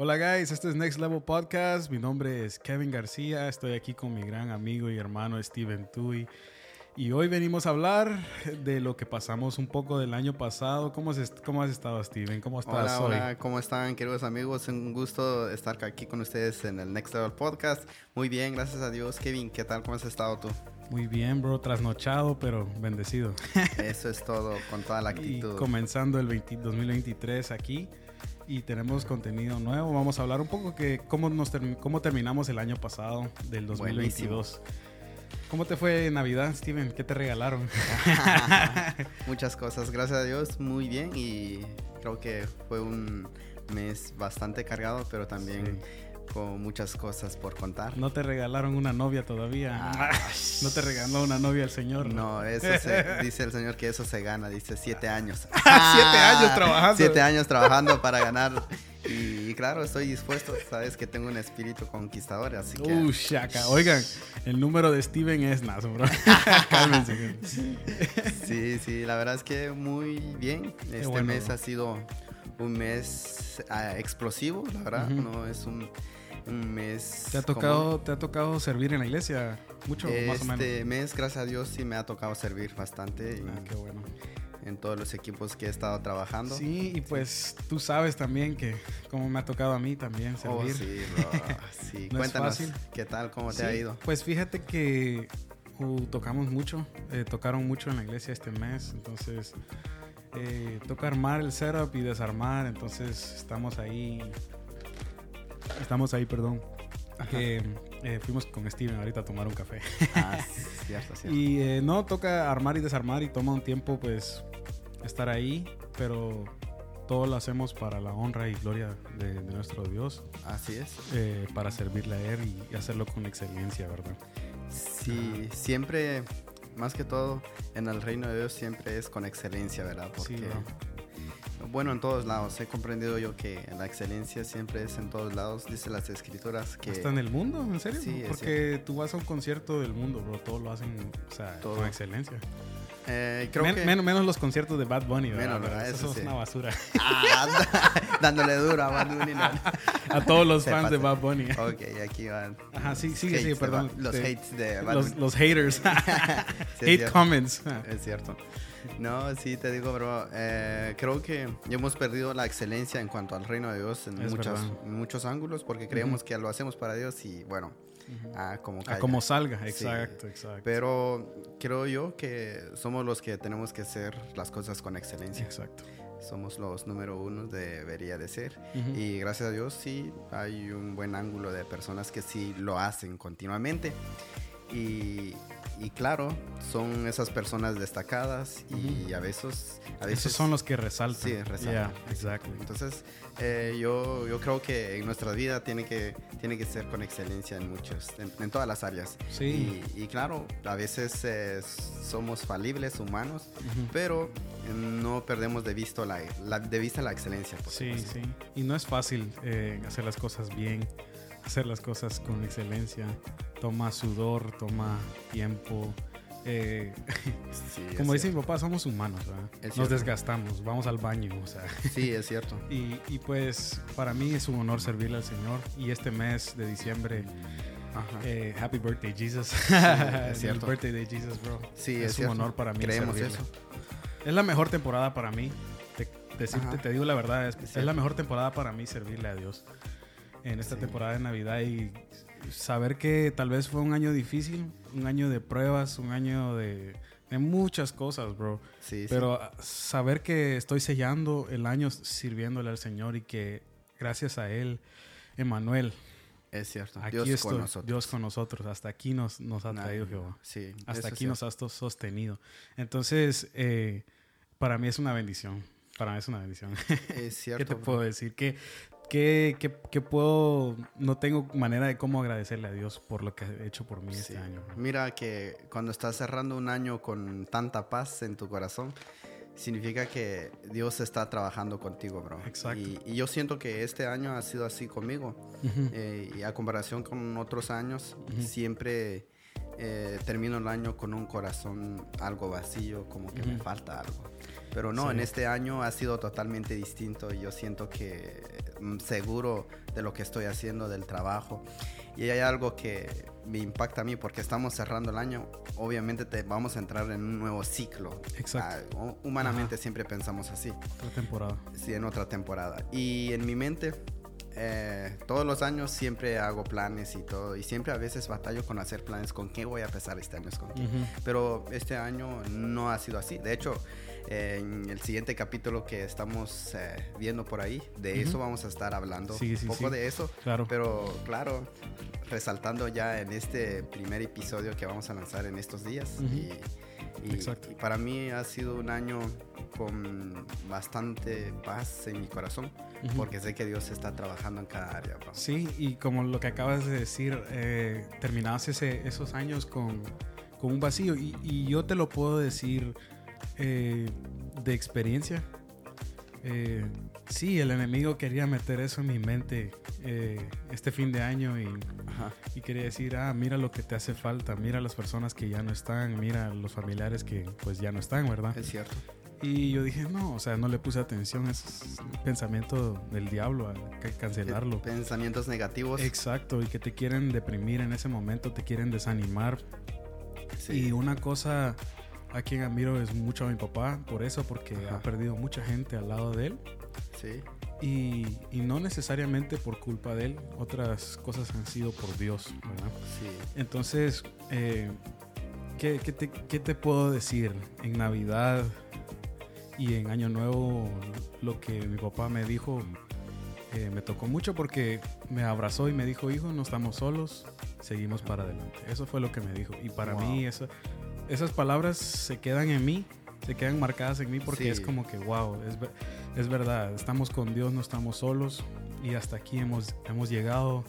Hola guys, este es Next Level Podcast. Mi nombre es Kevin García. Estoy aquí con mi gran amigo y hermano Steven Tui. Y hoy venimos a hablar de lo que pasamos un poco del año pasado. ¿Cómo, has, cómo has estado, Steven? ¿Cómo estás hola, hoy? Hola, ¿cómo están, queridos amigos? Un gusto estar aquí con ustedes en el Next Level Podcast. Muy bien, gracias a Dios. Kevin, ¿qué tal? ¿Cómo has estado tú? Muy bien, bro. Trasnochado, pero bendecido. Eso es todo, con toda la actitud. Y comenzando el 20, 2023 aquí y tenemos contenido nuevo. Vamos a hablar un poco que cómo, nos cómo terminamos el año pasado del 2022. Buenísimo. ¿Cómo te fue en Navidad, Steven? ¿Qué te regalaron? Muchas cosas, gracias a Dios, muy bien y creo que fue un mes bastante cargado, pero también con muchas cosas por contar. ¿No te regalaron una novia todavía? Ah. ¿No te regaló una novia el Señor? No, eso se, dice el Señor que eso se gana, dice siete años. siete años trabajando. Siete años trabajando para ganar. Y, claro, estoy dispuesto, sabes que tengo un espíritu conquistador, así que... Uh, shaka. Oigan, el número de Steven es nazo, bro. Cálmense. sí, sí, la verdad es que muy bien. Este mes ha sido un mes ah, explosivo, la verdad. No es un un mes. ¿Te ha tocado, ¿te ha tocado servir en la iglesia? Mucho, este más o menos. Este mes, gracias a Dios, sí me ha tocado servir bastante. Ah, qué bueno. En todos los equipos que he estado trabajando. Sí, y pues tú sabes también que como me ha tocado a mí también oh, servir. Oh, sí, bro. sí. Cuéntanos, ¿qué tal? ¿Cómo te ha ido? Pues fíjate que uh, tocamos mucho, eh, tocaron mucho en la iglesia este mes, entonces eh, toca armar el setup y desarmar, entonces estamos ahí Estamos ahí, perdón. Que eh, fuimos con Steven ahorita a tomar un café. Ah, cierto, cierto. y eh, no, toca armar y desarmar y toma un tiempo, pues, estar ahí, pero todo lo hacemos para la honra y gloria de, nuestro Dios. Así es. Eh, para servirle a Él y hacerlo con excelencia, ¿verdad? Sí, siempre, más que todo, en el reino de Dios siempre es con excelencia, ¿verdad? Porque sí, bueno, en todos lados. He comprendido yo que la excelencia siempre es en todos lados. Dice las escrituras que... ¿Hasta en el mundo? ¿En serio? Sí, Porque tú vas a un concierto del mundo, bro. Todo lo hacen o sea, con excelencia. Eh, creo que... menos, los conciertos de Bad Bunny, ¿verdad? Menos, Eso, es una basura. Ah, dándole duro a Bad Bunny. a todos los fans de Bad Bunny. Ok, aquí van. Ajá, sí, sí, sí, perdón. los hates de Bad Bunny. Los, haters. Hate comments. Es cierto. No, sí, te digo, bro. Eh, creo que hemos perdido la excelencia en cuanto al reino de Dios en, muchos, muchos ángulos porque creemos que lo hacemos para Dios y bueno, a como, como salga, exacto, exacto. Pero creo yo que somos los que tenemos que hacer las cosas con excelencia. Exacto. Somos los número uno, debería de ser. Y gracias a Dios sí hay un buen ángulo de personas que sí lo hacen continuamente. Y, y claro, son esas personas destacadas y a veces, a veces... Esos son los que resaltan. Sí, resaltan. exacto. Entonces, eh, yo, yo creo que en nuestra vida tiene que, tiene que ser con excelencia en muchos, en, todas las áreas. Sí. Y, claro, a veces eh, somos falibles, humanos, pero no perdemos de, visto la, de vista la excelencia. sí, sí. Y no es fácil eh, hacer las cosas bien hacer las cosas con excelencia. Toma sudor, toma tiempo. Eh, como dice mi papá, somos humanos, Nos desgastamos, vamos al baño, o sea. Sí, es cierto. y, y, pues para mí es un honor servirle al Señor. Y este mes de diciembre, eh, Happy Birthday, Jesus. es cierto. Happy Birthday de Jesus, bro. Sí, es, un honor para mí. Creemos eso. Es la mejor temporada para mí. Te, te digo la verdad, es, es la mejor temporada para mí servirle a Dios en esta temporada de Navidad y saber que tal vez fue un año difícil, un año de pruebas, un año de, muchas cosas, bro. Sí, Pero saber que estoy sellando el año sirviéndole al Señor y que gracias a Él, Emanuel. Es cierto. Aquí Dios con nosotros. Dios con nosotros. Hasta aquí nos, nos ha traído Jehová. Sí, Hasta aquí nos ha sostenido. Entonces, eh, para mí es una bendición. Para mí es una bendición. Es cierto. ¿Qué te puedo decir? Que ¿Qué, qué, puedo, no tengo manera de cómo agradecerle a Dios por lo que ha hecho por mí este año? Mira que cuando estás cerrando un año con tanta paz en tu corazón, significa que Dios está trabajando contigo, bro. Exacto. Y, yo siento que este año ha sido así conmigo. Eh, y a comparación con otros años, siempre eh, termino el año con un corazón algo vacío, como que me falta algo. Pero no, en este año ha sido totalmente distinto y yo siento que mm, seguro de lo que estoy haciendo, del trabajo. Y hay algo que me impacta a mí porque estamos cerrando el año. Obviamente te vamos a entrar en un nuevo ciclo. Exacto. Ah, humanamente siempre pensamos así. Otra temporada. Sí, en otra temporada. Y en mi mente eh, todos los años siempre hago planes y todo, y siempre a veces batallo con hacer planes con qué voy a empezar este año, con Pero este año no ha sido así. De hecho, en el siguiente capítulo que estamos eh, viendo por ahí, de eso vamos a estar hablando un poco de eso. Claro. Pero claro, resaltando ya en este primer episodio que vamos a lanzar en estos días. y, y, para mí ha sido un año con bastante paz en mi corazón, porque sé que Dios está trabajando en cada área. Sí, y como lo que acabas de decir, eh, terminabas ese, esos años con, con un vacío, y, y, yo te lo puedo decir eh, de experiencia. Eh, sí, el enemigo quería meter eso en mi mente eh, este fin de año y, y, quería decir, ah, mira lo que te hace falta, mira las personas que ya no están, mira los familiares que pues ya no están, ¿verdad? Es cierto. Y yo dije, no, o sea, no le puse atención, es pensamiento del diablo, que cancelarlo. Pensamientos negativos. Exacto, y que te quieren deprimir en ese momento, te quieren desanimar. Y una cosa a quien admiro es mucho a mi papá por eso, porque ha perdido mucha gente al lado de él. Sí. Y, y, no necesariamente por culpa de él, otras cosas han sido por Dios, ¿verdad? Sí. Entonces, eh, ¿qué, qué, te, ¿qué, te, puedo decir? En Navidad y en Año Nuevo, lo que mi papá me dijo eh, me tocó mucho porque me abrazó y me dijo, hijo, no estamos solos, seguimos para adelante. Eso fue lo que me dijo. Y para mí eso, esas palabras se quedan en mí, se quedan marcadas en mí porque es como que, wow, es, es verdad, estamos con Dios, no estamos solos y hasta aquí hemos, hemos llegado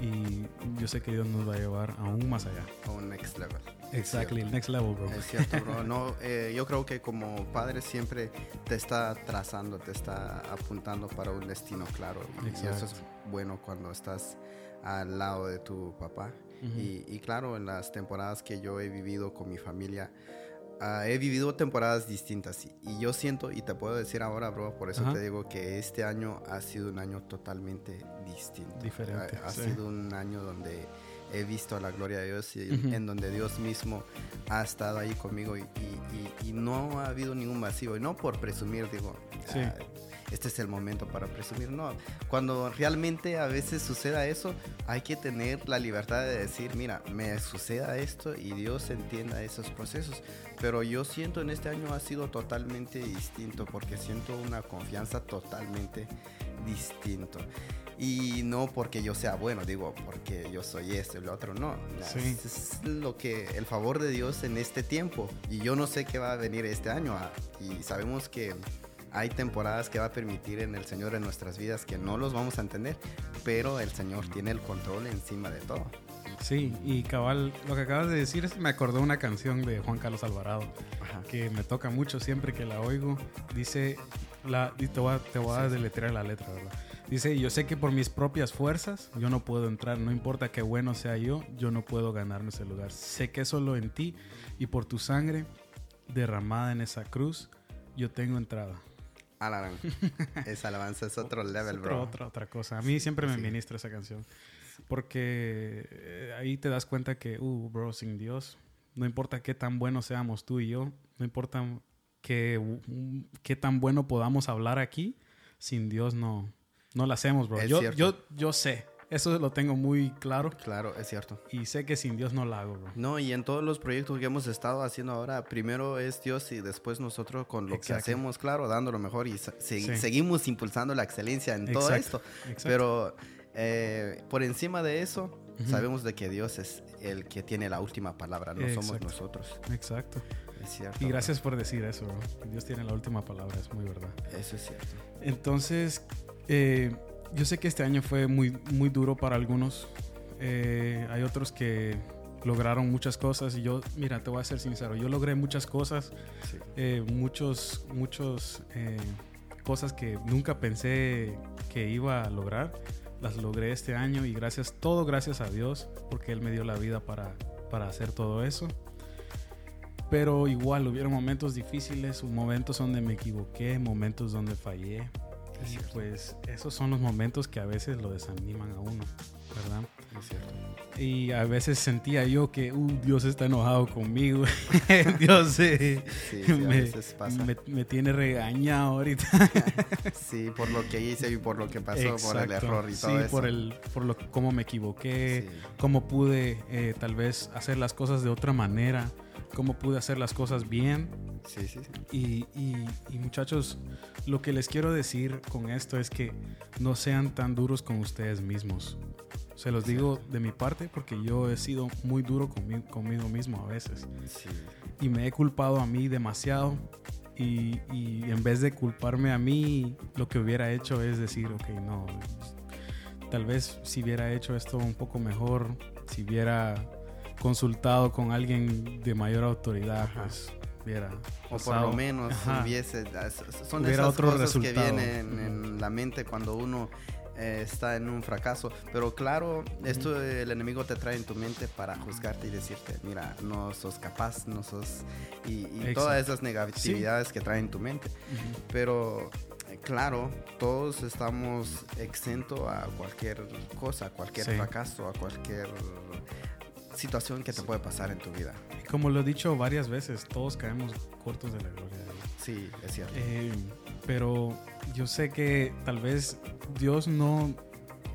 y yo sé que Dios nos va a llevar aún más allá. A un next level. Exactly, el next level, bro. Es cierto, bro. No, eh, yo creo que como padre siempre te está trazando, te está apuntando para un destino claro. Y eso es bueno cuando estás al lado de tu papá y, claro, en las temporadas que yo he vivido con mi familia, ah, he vivido temporadas distintas. Y, yo siento, y te puedo decir ahora, bro, por eso te digo que este año ha sido un año totalmente distinto. Diferente. Ha, sido un año donde he visto la gloria de Dios y en donde Dios mismo ha estado ahí conmigo y, no ha habido ningún vacío. Y no por presumir, digo, ah, este es el momento para presumir. No, cuando realmente a veces suceda eso, hay que tener la libertad de decir, mira, me suceda esto y Dios entienda esos procesos. Pero yo siento en este año ha sido totalmente distinto porque siento una confianza totalmente distinto. Y no porque yo sea bueno, digo, porque yo soy esto y lo otro, no. Es lo que, el favor de Dios en este tiempo. Y yo no sé qué va a venir este año. Ah, y sabemos que hay temporadas que va a permitir en el Señor en nuestras vidas que no los vamos a entender, pero el Señor tiene el control encima de todo. Sí, y cabal, lo que acabas de decir es me acordó una canción de Juan Carlos Alvarado que me toca mucho siempre que la oigo. Dice, la, te voy a, te voy a deletrear la letra, ¿verdad? Dice, yo sé que por mis propias fuerzas yo no puedo entrar, no importa qué bueno sea yo, yo no puedo ganarme ese lugar. Sé que solo en ti y por tu sangre derramada en esa cruz yo tengo entrada. Alarán. esa alabanza es otro level, bro. Otra, otra cosa. A mí siempre me ministra esa canción. Porque eh, ahí te das cuenta que, uh, bro, sin Dios, no importa qué tan buenos seamos tú y yo, no importa qué, qué tan bueno podamos hablar aquí, sin Dios no, no lo hacemos, bro. yo, yo, yo sé eso lo tengo muy claro. Claro, es cierto. Y sé que sin Dios no lo hago, bro. No, y en todos los proyectos que hemos estado haciendo ahora, primero es Dios y después nosotros con lo que hacemos, claro, dando lo mejor y seguimos impulsando la excelencia en todo esto. Pero eh, por encima de eso, sabemos de que Dios es el que tiene la última palabra, no somos nosotros. Exacto. Es cierto. Y gracias por decir eso, bro. Dios tiene la última palabra, es muy verdad. Eso es cierto. Entonces, eh, yo sé que este año fue muy, muy duro para algunos. Eh, hay otros que lograron muchas cosas y yo, mira, te voy a ser sincero, yo logré muchas cosas, eh, muchos, muchos eh, cosas que nunca pensé que iba a lograr, las logré este año y gracias, todo gracias a Dios, porque Él me dio la vida para, para hacer todo eso. Pero igual hubieron momentos difíciles, momentos donde me equivoqué, momentos donde fallé. Y pues esos son los momentos que a veces lo desaniman a uno, ¿verdad? Es cierto. Y a veces sentía yo que uh, Dios está enojado conmigo. Dios eh, Sí, sí, me, pasa. me- me tiene regañado ahorita. Sí, por lo que hice y por lo que pasó, por el Exacto. error y todo sí, eso. por el por lo cómo me equivoqué, cómo pude eh, tal vez hacer las cosas de otra manera, cómo pude hacer las cosas bien. Sí, sí, sí. Y, y- y, muchachos, lo que les quiero decir con esto es que no sean tan duros con ustedes mismos. Se los digo de mi parte porque yo he sido muy duro conmigo, conmigo mismo a veces. Sí, Y me he culpado a mí demasiado. Y, y en vez de culparme a mí, lo que hubiera hecho es decir, ok, no, tal vez si hubiera hecho esto un poco mejor, si hubiera consultado con alguien de mayor autoridad, Ajá. pues hubiera... O por lo menos Ajá. hubiese... Son Hubiera esas otro cosas que vienen en la mente cuando uno eh, está en un fracaso. Pero claro, esto el enemigo te trae en tu mente para juzgarte y decirte, mira, no sos capaz, no sos... Y, y todas esas negatividades que traen en tu mente. Pero eh, claro, todos estamos exentos a cualquier cosa, a cualquier Sí. fracaso, a cualquier situación que te puede pasar en tu vida. Como lo he dicho varias veces, todos caemos cortos de la gloria de Dios. Sí, es cierto. Eh, pero yo sé que tal vez Dios no,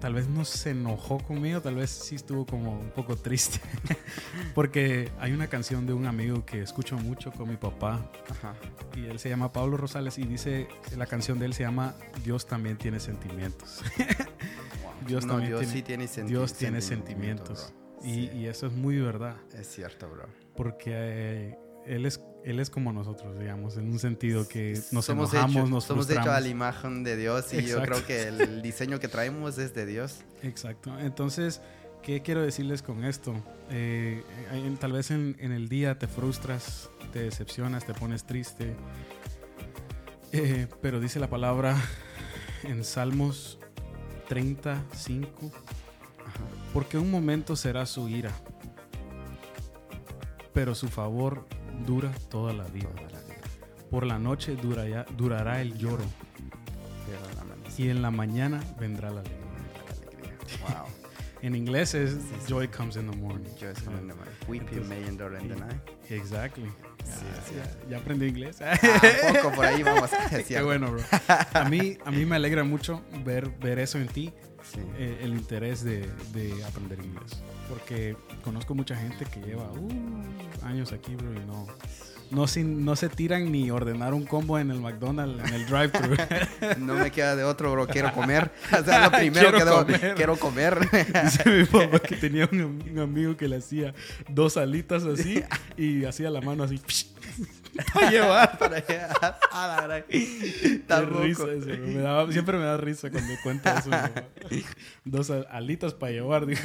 tal vez no se enojó conmigo, tal vez sí estuvo como un poco triste. Porque hay una canción de un amigo que escucho mucho con mi papá Ajá. y él se llama Pablo Rosales y dice, la canción de él se llama Dios también tiene sentimientos. Dios no, también Dios tiene- sí tiene senti- Dios tiene sentimiento, sentimientos. bro. Y, Sí, y eso es muy verdad. es cierto, bro. Porque eh, él, es, él es como nosotros, digamos, en un sentido que nos somos enojamos, hechos, nos somos hechos a frustramos. la imagen de Dios y yo creo que el diseño que traemos es de Dios. Exacto. Entonces, ¿qué quiero decirles con esto? Eh, tal vez en, en el día te frustras, te decepcionas, te pones triste. Eh, pero dice la palabra en Salmos 35, Ajá. porque un momento será su ira, pero su favor dura toda la vida. Toda la vida. Por la noche durará, durará el lloro y en la mañana vendrá la alegría. Wow. En inglés es joy comes in the morning. Just in the morning. Weeping may endure in the night. Exactly. Sí, Ah, sí. ya, ya aprendí inglés. Ah, poco por ahí vamos. Qué bueno, bro. A mí, a mí me alegra mucho ver, ver eso en ti, Sí. eh, el interés de, de aprender inglés. Porque conozco mucha gente que lleva uh, años aquí, bro, y no, no, sin, no se tiran ni ordenar un combo en el McDonald's, en el drive-thru. No me queda de otro, bro. Quiero comer. O sea, lo primero Quiero que debo, comer. quiero comer. Dice mi papá que tenía un, un amigo que le hacía dos alitas así y hacía la mano así para llevar. Para allá. A la gran- Tampoco. risa eso. Me daba- siempre me da risa cuando cuenta eso. Dos al- alitas para llevar.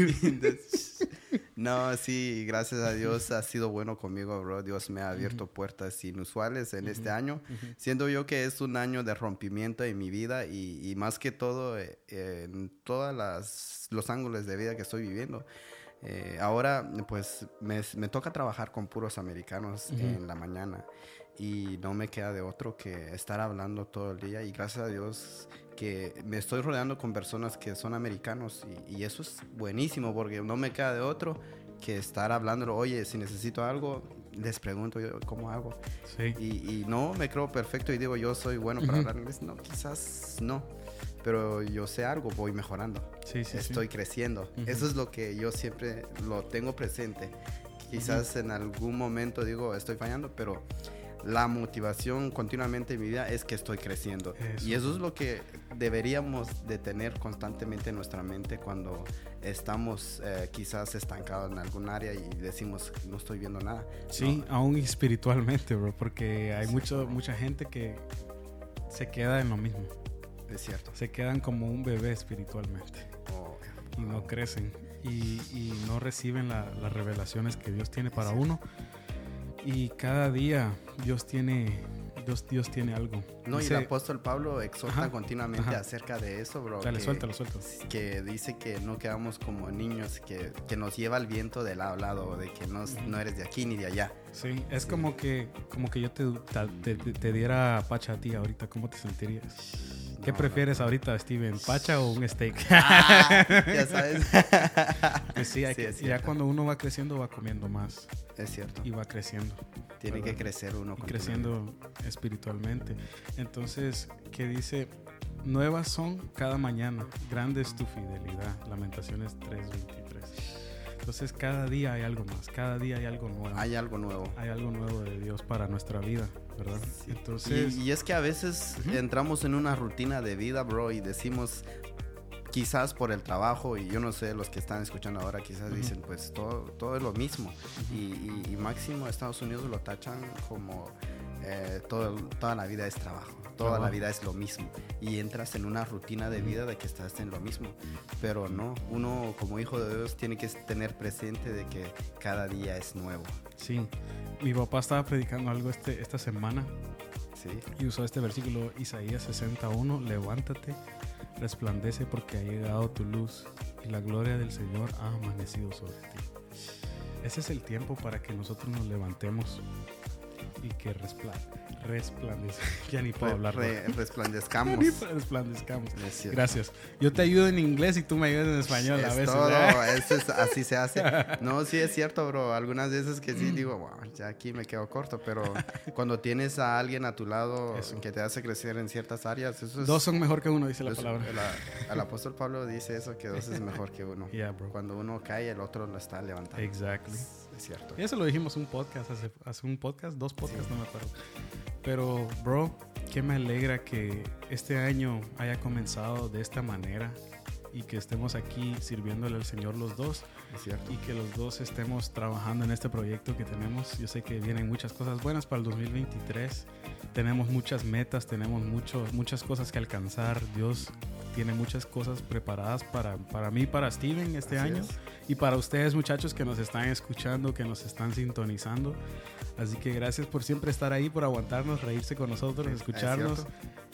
No, sí, gracias a Dios ha sido bueno conmigo, bro. Dios me ha abierto puertas inusuales en este año. Siendo yo que es un año de rompimiento en mi vida y, y más que todo eh, en todos los ángulos de vida que estoy viviendo. Eh, ahora, pues me, me toca trabajar con puros americanos Ujú. en la mañana y no me queda de otro que estar hablando todo el día y gracias a Dios que me estoy rodeando con personas que son americanos y, y eso es buenísimo porque no me queda de otro que estar hablando, oye, si necesito algo, les pregunto yo cómo hago. Sí. Y, y no me creo perfecto y digo, yo soy bueno para Ujú. hablar inglés. No, quizás no. Pero yo sé algo, voy mejorando. Sí, sí, sí. Estoy creciendo. Ujú. Eso es lo que yo siempre lo tengo presente. Quizás en algún momento digo, estoy fallando, pero la motivación continuamente en mi vida es que estoy creciendo. Eso. Y eso es lo que deberíamos de tener constantemente en nuestra mente cuando estamos eh, quizás estancados en algún área y decimos, no estoy viendo nada. Sí, aún espiritualmente, bro, porque hay mucho, mucha gente que se queda en lo mismo. Es cierto. Se quedan como un bebé espiritualmente Oh, y no crecen y, y no reciben la- las revelaciones que Dios tiene para uno. Y cada día Dios tiene Dios, Dios tiene algo. No, y el apóstol Pablo exhorta continuamente acerca de eso, bro. Dale, que, suéltalo, suéltalo. Que dice que no quedamos como niños, que, que nos lleva el viento de lado a lado, de que no, no eres de aquí ni de allá. Sí, es como que como que yo te, te, te, diera pacha a ti ahorita, ¿cómo te sentirías? ¿Qué prefieres ahorita, Steven? ¿Pacha o un steak? Ah, ya sabes. pues sí, ya cuando uno va creciendo va comiendo más. Es cierto. Y va creciendo. Tiene que crecer uno. Y creciendo espiritualmente. Entonces, ¿qué dice? Nuevas son cada mañana. Grande es tu fidelidad. Lamentaciones 3.23. Entonces cada día hay algo más, cada día hay algo nuevo. Hay algo nuevo. Hay algo nuevo de Dios para nuestra vida, ¿verdad? Entonces... Y, es que a veces entramos en una rutina de vida, bro, y decimos, quizás por el trabajo, y yo no sé, los que están escuchando ahora quizás dicen, pues todo, todo es lo mismo. y, y, máximo Estados Unidos lo tachan como eh, todo, toda la vida es trabajo toda la vida es lo mismo y entras en una rutina de vida de que estás en lo mismo. Pero no, uno como hijo de Dios tiene que tener presente de que cada día es nuevo. Sí, mi papá estaba predicando algo este, esta semana sí. y usó este versículo Isaías 61, levántate, resplandece porque ha llegado tu luz y la gloria del Señor ha amanecido sobre ti. Ese es el tiempo para que nosotros nos levantemos y que resplandezca. ya ni puedo hablar. resplandezcamos. resplandezcamos. Gracias. Yo te ayudo en inglés y tú me ayudas en español a veces. Todo, así se hace. No, sí es cierto, bro. Algunas veces que sí digo, wow, ya aquí me quedo corto, pero cuando tienes a alguien a tu lado que te hace crecer en ciertas áreas, eso es, Dos son mejor que uno, dice la palabra. el apóstol Pablo dice eso, que dos es mejor que uno. Cuando uno cae, el otro lo está levantando. Exactly. Es cierto. Y eso lo dijimos un podcast, hace, hace un podcast, dos podcasts, no me acuerdo. Pero, bro, que me alegra que este año haya comenzado de esta manera y que estemos aquí sirviéndole al Señor los dos. Es cierto. Y que los dos estemos trabajando en este proyecto que tenemos. Yo sé que vienen muchas cosas buenas para el 2023. Tenemos muchas metas, tenemos mucho, muchas cosas que alcanzar. Dios tiene muchas cosas preparadas para, para mí, para Steven este año y para ustedes muchachos que nos están escuchando, que nos están sintonizando. Así que gracias por siempre estar ahí, por aguantarnos, reírse con nosotros, escucharnos.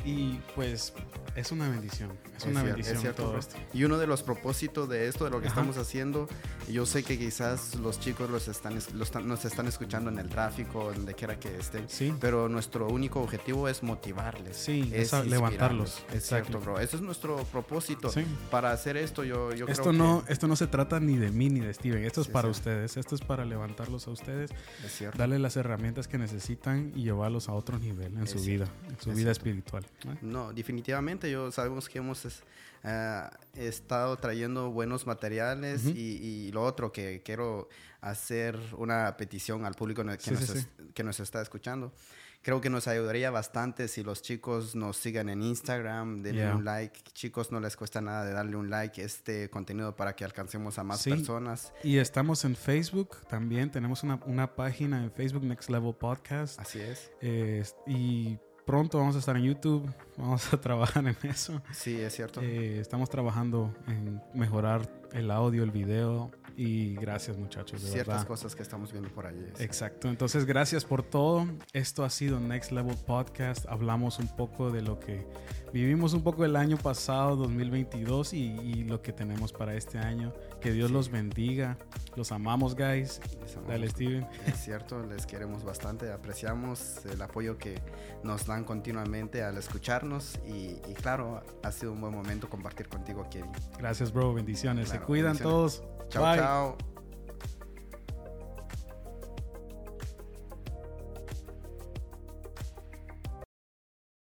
Y pues es una bendición, es, una bendición todo esto. Y uno de los propósitos de esto, de lo que estamos haciendo, yo sé que quizás los chicos los están, los nos están escuchando en el tráfico, donde quiera que estén, sí. pero nuestro único objetivo es motivarles. Sí, es, levantarlos. Exacto, bro. Ese es nuestro propósito. Para hacer esto, yo, yo esto no, Esto no se trata ni de mí ni de Steven, esto es para ustedes, esto es para levantarlos a ustedes, darle las herramientas que necesitan y llevarlos a otro nivel en su vida, en su vida espiritual. No, definitivamente. Yo sabemos que hemos eh, estado trayendo buenos materiales y, lo otro que quiero hacer una petición al público que, nos, que nos está escuchando creo que nos ayudaría bastante si los chicos nos sigan en Instagram, denle un like. Chicos, no les cuesta nada de darle un like a este contenido para que alcancemos a más personas. Y estamos en Facebook también. Tenemos una, una, página en Facebook, Next Level Podcast. Así es. Eh, y pronto vamos a estar en YouTube, vamos a trabajar en eso. Sí, es cierto. Eh, estamos trabajando en mejorar el audio, el video y gracias muchachos. De Ciertas cosas que estamos viendo por allí. Exacto, entonces gracias por todo. Esto ha sido Next Level Podcast. Hablamos un poco de lo que vivimos un poco el año pasado, 2022, y, lo que tenemos para este año. Que Dios los bendiga. Los amamos, guys. Dale, Steven. Es cierto, les queremos bastante. Apreciamos el apoyo que nos dan continuamente al escucharnos. Y, claro, ha sido un buen momento compartir contigo, Kevin. Gracias, bro. Bendiciones. Se cuidan todos. Chao, chao.